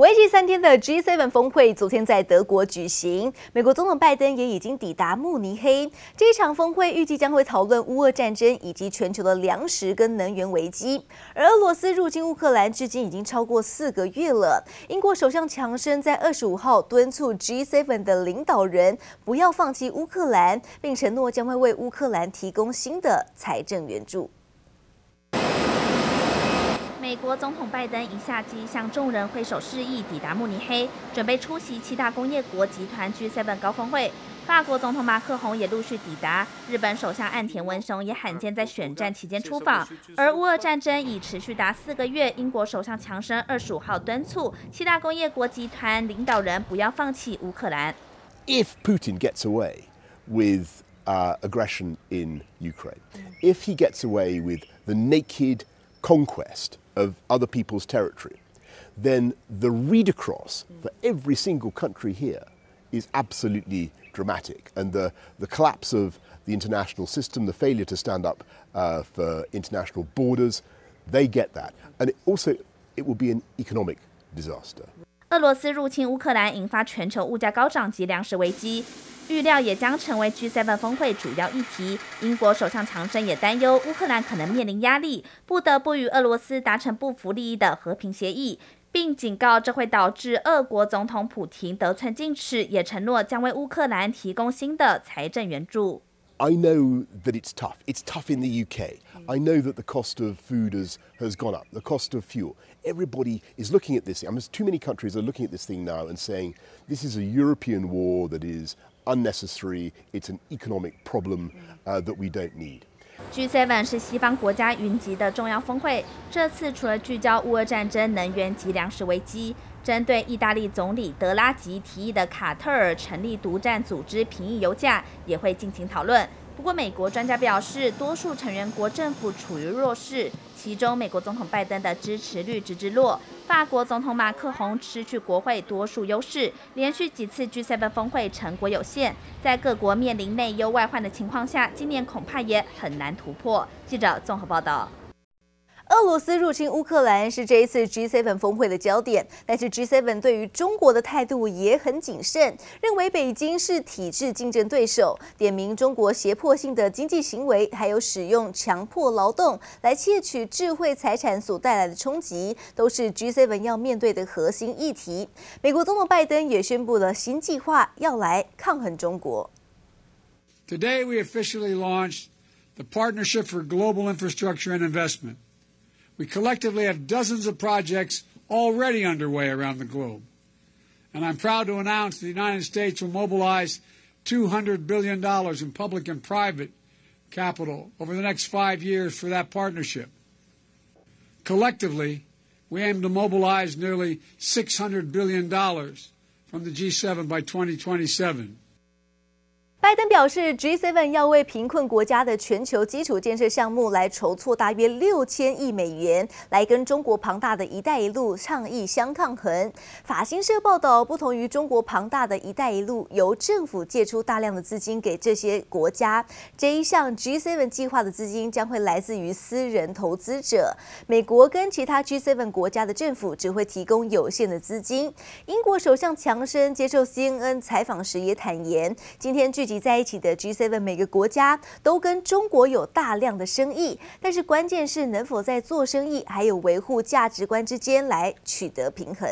为期三天的 G7 峰会昨天在德国举行，美国总统拜登也已经抵达慕尼黑。这一场峰会预计将会讨论乌俄战争以及全球的粮食跟能源危机。而俄罗斯入侵乌克兰至今已经超过四个月了。英国首相强生在二十五号敦促 G7 的领导人不要放弃乌克兰，并承诺将会为乌克兰提供新的财政援助。美国总统拜登一下机，向众人挥手示意，抵达慕尼黑，准备出席七大工业国集团 G7 高峰会。法国总统马克宏也陆续抵达，日本首相岸田文雄也罕见在选战期间出访。而乌俄战争已持续达四个月，英国首相强生二十五号敦促七大工业国集团领导人不要放弃乌克兰。If Putin gets away with uh, aggression in Ukraine, if he gets away with the naked conquest of other people's territory, then the read across for every single country here is absolutely dramatic. And the, the collapse of the international system, the failure to stand up uh, for international borders, they get that. And it also, it will be an economic disaster. 俄罗斯入侵乌克兰，引发全球物价高涨及粮食危机。预料也将成为 G7 峰会主要议题。英国首相强生也担忧乌克兰可能面临压力，不得不与俄罗斯达成不符利益的和平协议，并警告这会导致俄国总统普廷得寸进尺，也承诺将为乌克兰提供新的财政援助。I know that it's tough. It's tough in the UK. I know that the cost of food has, has gone up, the cost of fuel. Everybody is looking at this. I mean, too many countries are looking at this thing now and saying this is a European war that is unnecessary. It's an economic problem uh, that we don't need. G7 是西方国家云集的重要峰会。这次除了聚焦乌俄战争、能源及粮食危机， 针对意大利总理德拉吉提议的卡特尔成立独占组织平抑油价，也会进行讨论。不过，美国专家表示，多数成员国政府处于弱势，其中美国总统拜登的支持率直直落，法国总统马克宏失去国会多数优势，连续几次 G7 峰会成果有限，在各国面临内忧外患的情况下，今年恐怕也很难突破。记者综合报道。俄罗斯入侵乌克兰是这一次 G7 峰会的焦点，但是 G7 对于中国的态度也很谨慎，认为北京是体制竞争对手，点名中国胁迫性的经济行为，还有使用强迫劳动来窃取智慧财产所带来的冲击，都是 G7 要面对的核心议题。美国总统拜登也宣布了新计划，要来抗衡中国。Today we officially launched the Partnership for Global Infrastructure and Investment. We collectively have dozens of projects already underway around the globe. And I'm proud to announce the United States will mobilize $200 billion in public and private capital over the next five years for that partnership. Collectively, we aim to mobilize nearly $600 billion from the G7 by 2027. 拜登表示，G7 要为贫困国家的全球基础建设项目来筹措大约六千亿美元，来跟中国庞大的一带一路倡议相抗衡。法新社报道，不同于中国庞大的一带一路，由政府借出大量的资金给这些国家，这一项 G7 计划的资金将会来自于私人投资者。美国跟其他 G7 国家的政府只会提供有限的资金。英国首相强生接受 CNN 采访时也坦言，今天据集在一起的 G7 每个国家都跟中国有大量的生意，但是关键是能否在做生意还有维护价值观之间来取得平衡。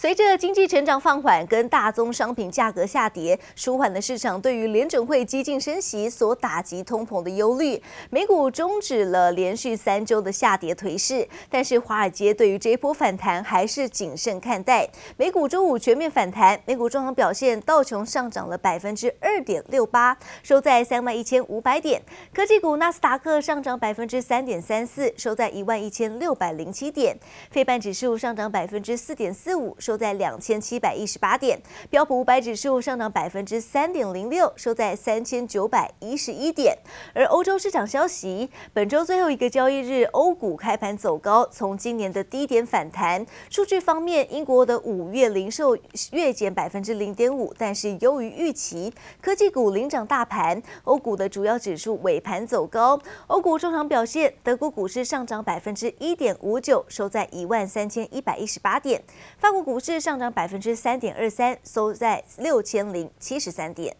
随着经济成长放缓跟大宗商品价格下跌，舒缓的市场对于联准会激进升息所打击通膨的忧虑，美股终止了连续三周的下跌颓势。但是华尔街对于这一波反弹还是谨慎看待。美股周五全面反弹，美股中行表现，道琼上涨了百分之二点六八，收在三万一千五百点；科技股纳斯达克上涨百分之三点三四，收在一万一千六百零七点；费半指数上涨百分之四点四五，收收在两千七百一十八点。标普五百指数上涨百分之三点零六，收在三千九百一十一点。而欧洲市场消息，本周最后一个交易日，欧股开盘走高，从今年的低点反弹。数据方面，英国的五月零售月减百分之零点五，但是优于预期。科技股领涨大盘，欧股的主要指数尾盘走高。欧股中场表现，德国股市上涨百分之一点五九，收在一万三千一百一十八点；法国股市上涨百分之三点二三，收在六千零七十三点。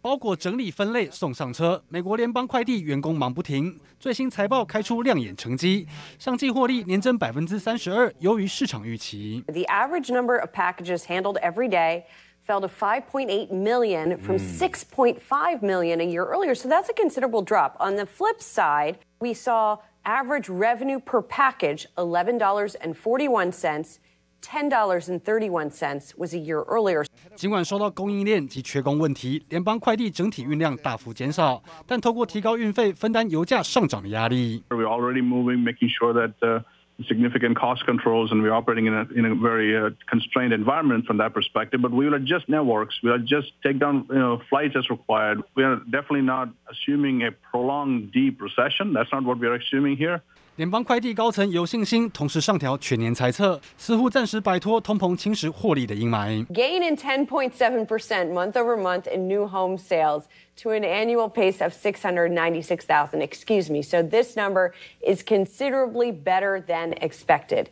包裹整理分类送上车，美国联邦快递员工忙不停。最新财报开出亮眼成绩，上季获利年增百分之三十二，优于市场预期。The average number of packages handled every day fell to 5.8 million from 6.5 million a year earlier, so that's a considerable drop. On the flip side, we saw average revenue per package $11.41. Ten dollars and thirty-one cents was a year earlier. 尽管受到供应链及缺工问题，联邦快递整体运量大幅减少，但透过提高运费分担油价上涨的压力。We're already moving, making sure that the significant cost controls, and we're operating in a in a very constrained environment from that perspective. But we will adjust networks. We will just take down, you know, flights as required. We are definitely not assuming a prolonged deep recession. That's not what we are assuming here. 联邦快递高层有信心，同时上调全年财测，似乎暂时摆脱通膨侵蚀获利的阴霾。Gain in 10.7% month over month in new home sales to an annual pace of 696,000. Excuse me. So this number is considerably better than expected.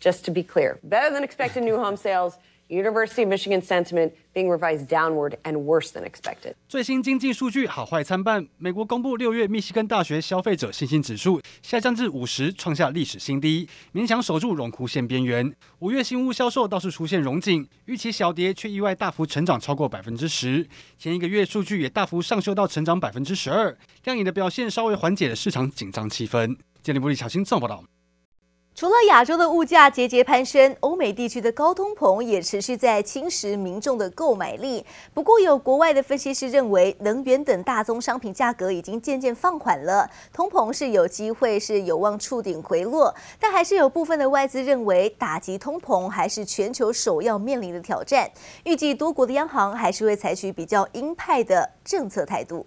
Just to be clear, better than expected new home sales. University of Michigan sentiment being revised downward and worse than expected. 最新经济数据好坏参半。美国公布六月密西根大学消费者信心指数下降至五十，创下历史新低，勉强守住荣枯线边缘。五月新屋销售倒是出现荣景，预期小跌却意外大幅成长超过百分之十。前一个月数据也大幅上修到成长百分之十二，亮眼的表现稍微缓解了市场紧张气氛。建立部李小新综合报道。除了亚洲的物价节节攀升，欧美地区的高通膨也持续在侵蚀民众的购买力。不过，有国外的分析师认为，能源等大宗商品价格已经渐渐放缓了，通膨是有机会是有望触顶回落。但还是有部分的外资认为，打击通膨还是全球首要面临的挑战。预计多国的央行还是会采取比较鹰派的政策态度。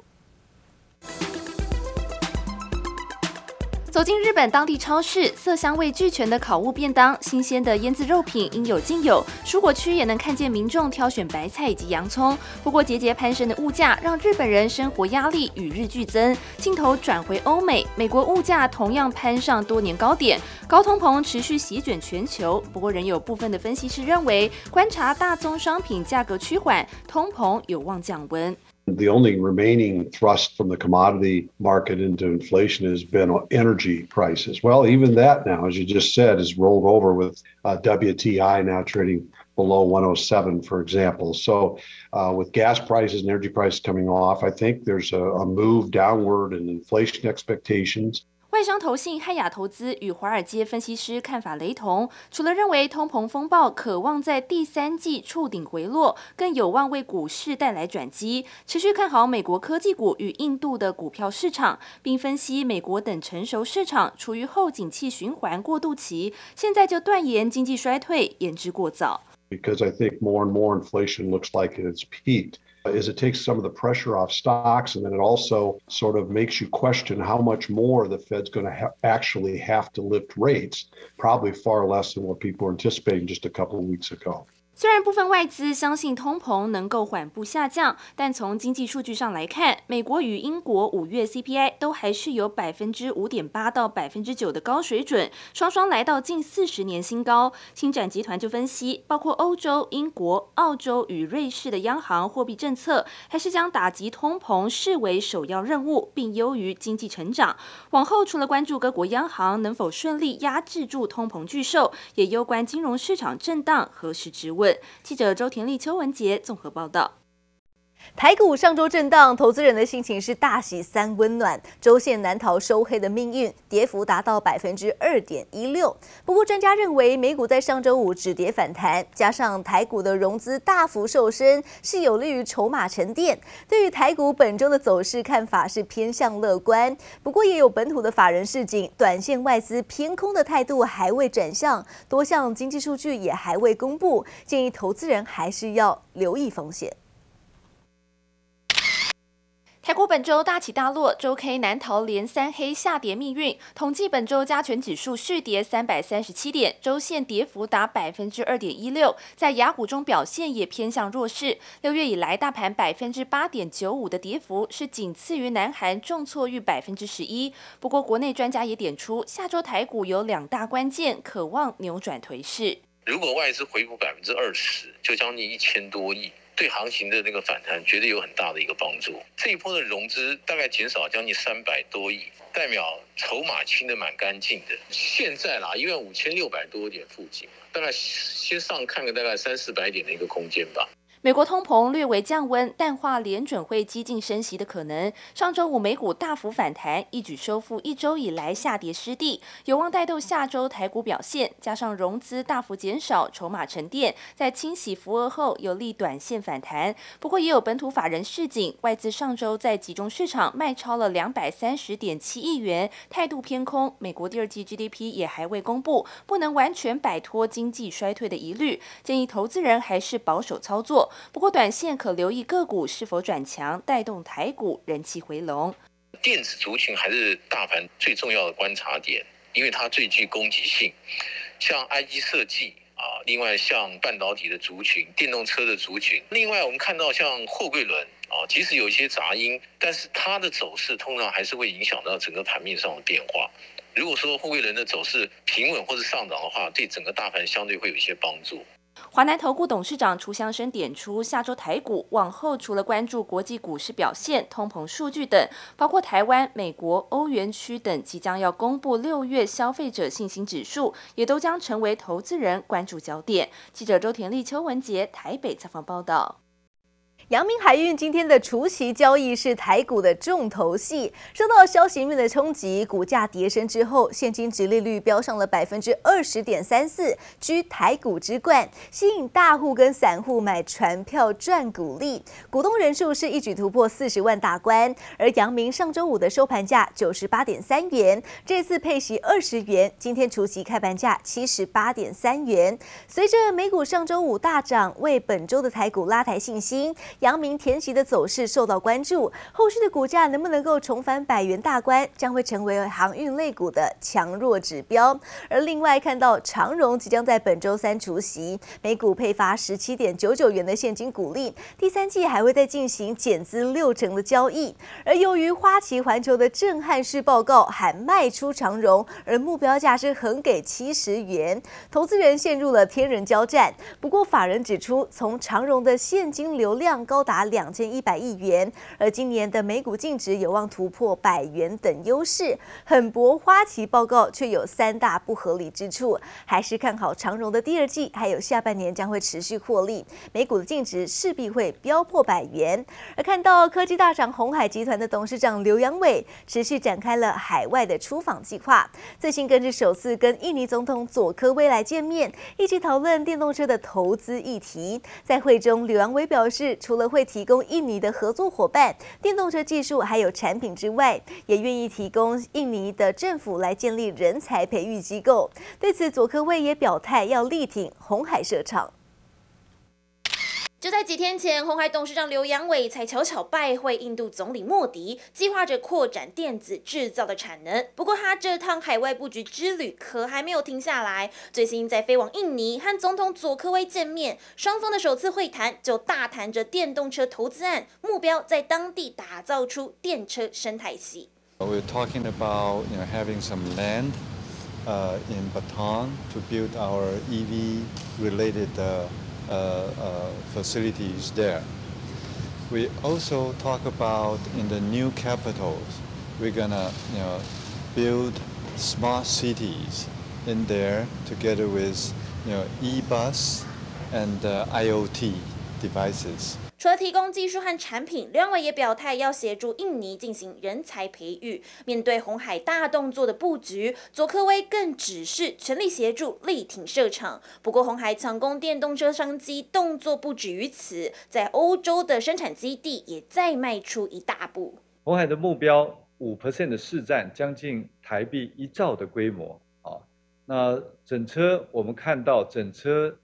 走进日本当地超市，色香味俱全的烤物便当、新鲜的腌制肉品应有尽有。蔬果区也能看见民众挑选白菜以及洋葱。不过节节攀升的物价让日本人生活压力与日俱增。镜头转回欧美，美国物价同样攀上多年高点，高通膨持续席卷全球。不过仍有部分的分析师认为，观察大宗商品价格趋缓，通膨有望降温。The only remaining thrust from the commodity market into inflation has been energy prices. Well, even that now, as you just said, is rolled over with uh, WTI now trading below 107, for example. So, uh, with gas prices and energy prices coming off, I think there's a, a move downward in inflation expectations. 外商投信汉雅投资与华尔街分析师看法雷同，除了认为通膨风暴可望在第三季触顶回落，更有望为股市带来转机。持续看好美国科技股与印度的股票市场，并分析美国等成熟市场处于后景气循环过渡期，现在就断言经济衰退言之过早。Because I think more and more inflation looks like it's peaked. Is it takes some of the pressure off stocks, and then it also sort of makes you question how much more the Fed's going to ha- actually have to lift rates, probably far less than what people were anticipating just a couple of weeks ago. 虽然部分外资相信通膨能够缓步下降，但从经济数据上来看，美国与英国五月 CPI 都还是有百分之五点八到百分之九的高水准，双双来到近四十年新高。星展集团就分析，包括欧洲、英国、澳洲与瑞士的央行货币政策，还是将打击通膨视为首要任务，并优于经济成长。往后除了关注各国央行能否顺利压制住通膨巨兽，也攸关金融市场震荡何时止稳。记者周婷丽、邱文杰综合报道。台股上周震荡，投资人的心情是大喜三温暖，周线难逃收黑的命运，跌幅达到百分之二点一六。不过专家认为，美股在上周五止跌反弹，加上台股的融资大幅瘦身，是有利于筹码沉淀。对于台股本周的走势看法是偏向乐观，不过也有本土的法人示警，短线外资偏空的态度还未转向，多项经济数据也还未公布，建议投资人还是要留意风险。台股本周大起大落，周 K 难逃连三黑下跌命运。统计本周加权指数续跌三百三十七点，周线跌幅达百分之二点一六。在雅股中表现也偏向弱势。六月以来，大盘百分之八点九五的跌幅是仅次于南韩重挫逾百分之十一。不过，国内专家也点出，下周台股有两大关键，渴望扭转颓势。如果外资回补百分之二十，就将近一千多亿。对行情的那个反弹绝对有很大的一个帮助。这一波的融资大概减少将近三百多亿，代表筹码清的蛮干净的。现在啦，一万五千六百多点附近，大概先上看个大概三四百点的一个空间吧。美国通膨略微降温，淡化联准会激进升息的可能。上周五美股大幅反弹，一举收复一周以来下跌失地，有望带动下周台股表现。加上融资大幅减少，筹码沉淀，在清洗浮额后，有利短线反弹。不过，也有本土法人示警，外资上周在集中市场卖超了两百三十点七亿元，态度偏空。美国第二季 GDP 也还未公布，不能完全摆脱经济衰退的疑虑，建议投资人还是保守操作。不过，短线可留意个股是否转强，带动台股人气回笼。电子族群还是大盘最重要的观察点，因为它最具攻击性。像 I G 设计啊，另外像半导体的族群、电动车的族群，另外我们看到像货柜轮啊，即使有一些杂音，但是它的走势通常还是会影响到整个盘面上的变化。如果说货柜轮的走势平稳或者上涨的话，对整个大盘相对会有一些帮助。华南投顾董事长楚香生点出，下周台股往后除了关注国际股市表现、通膨数据等，包括台湾、美国、欧元区等即将要公布六月消费者信心指数，也都将成为投资人关注焦点。记者周田丽、邱文杰台北采访报道。阳明海运今天的除息交易是台股的重头戏，受到消息面的冲击，股价跌升之后，现金殖利率飙上了百分之二十点三四，居台股之冠，吸引大户跟散户买船票赚股利，股东人数是一举突破四十万大关。而阳明上周五的收盘价九十八点三元，这次配息二十元，今天除息开盘价七十八点三元。随着美股上周五大涨，为本周的台股拉抬信心。阳明填息的走势受到关注，后续的股价能不能够重返百元大关，将会成为航运类股的强弱指标。而另外看到长荣即将在本周三除息，每股配发十七点九九元的现金股利，第三季还会再进行减资六成的交易。而由于花旗环球的震撼式报告喊卖出长荣，而目标价是横给七十元，投资人陷入了天人交战。不过法人指出，从长荣的现金流量。高达两千一百亿元，而今年的每股净值有望突破百元等优势，狠搏花旗报告却有三大不合理之处，还是看好长荣的第二季，还有下半年将会持续获利，每股的净值势必会飙破百元。而看到科技大厂鸿海集团的董事长刘扬伟持续展开了海外的出访计划，最新更是首次跟印尼总统佐科威来见面，一起讨论电动车的投资议题。在会中，刘扬伟表示，除除了会提供印尼的合作伙伴、电动车技术还有产品之外，也愿意提供印尼的政府来建立人才培育机构。对此，佐科威也表态要力挺红海设厂。就在几天前，鸿海董事长刘扬伟才巧巧拜会印度总理莫迪，计划着扩展电子制造的产能。不过，他这趟海外布局之旅可还没有停下来。最新在飞往印尼和总统佐科威见面，双方的首次会谈就大谈着电动车投资案，目标在当地打造出电车生态系。We're talking about, you know, having some land, uh, in Batan to build our EV related. Uh, facilities there. We also talk about in the new capitals, we're gonna, you know, build smart cities in there together with, you know, e-bus and uh, IoT devices. 除了提供技术和产品，刘扬伟也表态要协助印尼进行人才培育。面对红海大动作的布局，佐科威更指示全力协助力挺设厂。不过，红海抢攻电动车商机动作不止于此，在欧洲的生产基地也再迈出一大步。红海的目标五 percent 的市占，将近台币一兆的规模啊。那整车我们看到整车。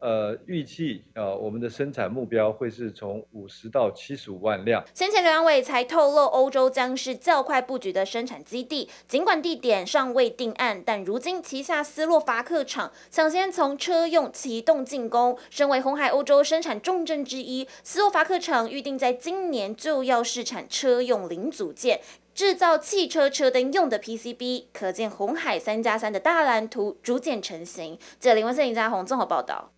呃，预计呃，我们的生产目标会是从五十到七十五万辆。先前刘扬伟才透露，欧洲将是较快布局的生产基地，尽管地点尚未定案，但如今旗下斯洛伐克厂抢先从车用启动进攻。身为红海欧洲生产重镇之一，斯洛伐克厂预定在今年就要试产车用零组件，制造汽车车灯用的 PCB。可见红海三加三的大蓝图逐渐成型。这里林文森、林家宏综合报道。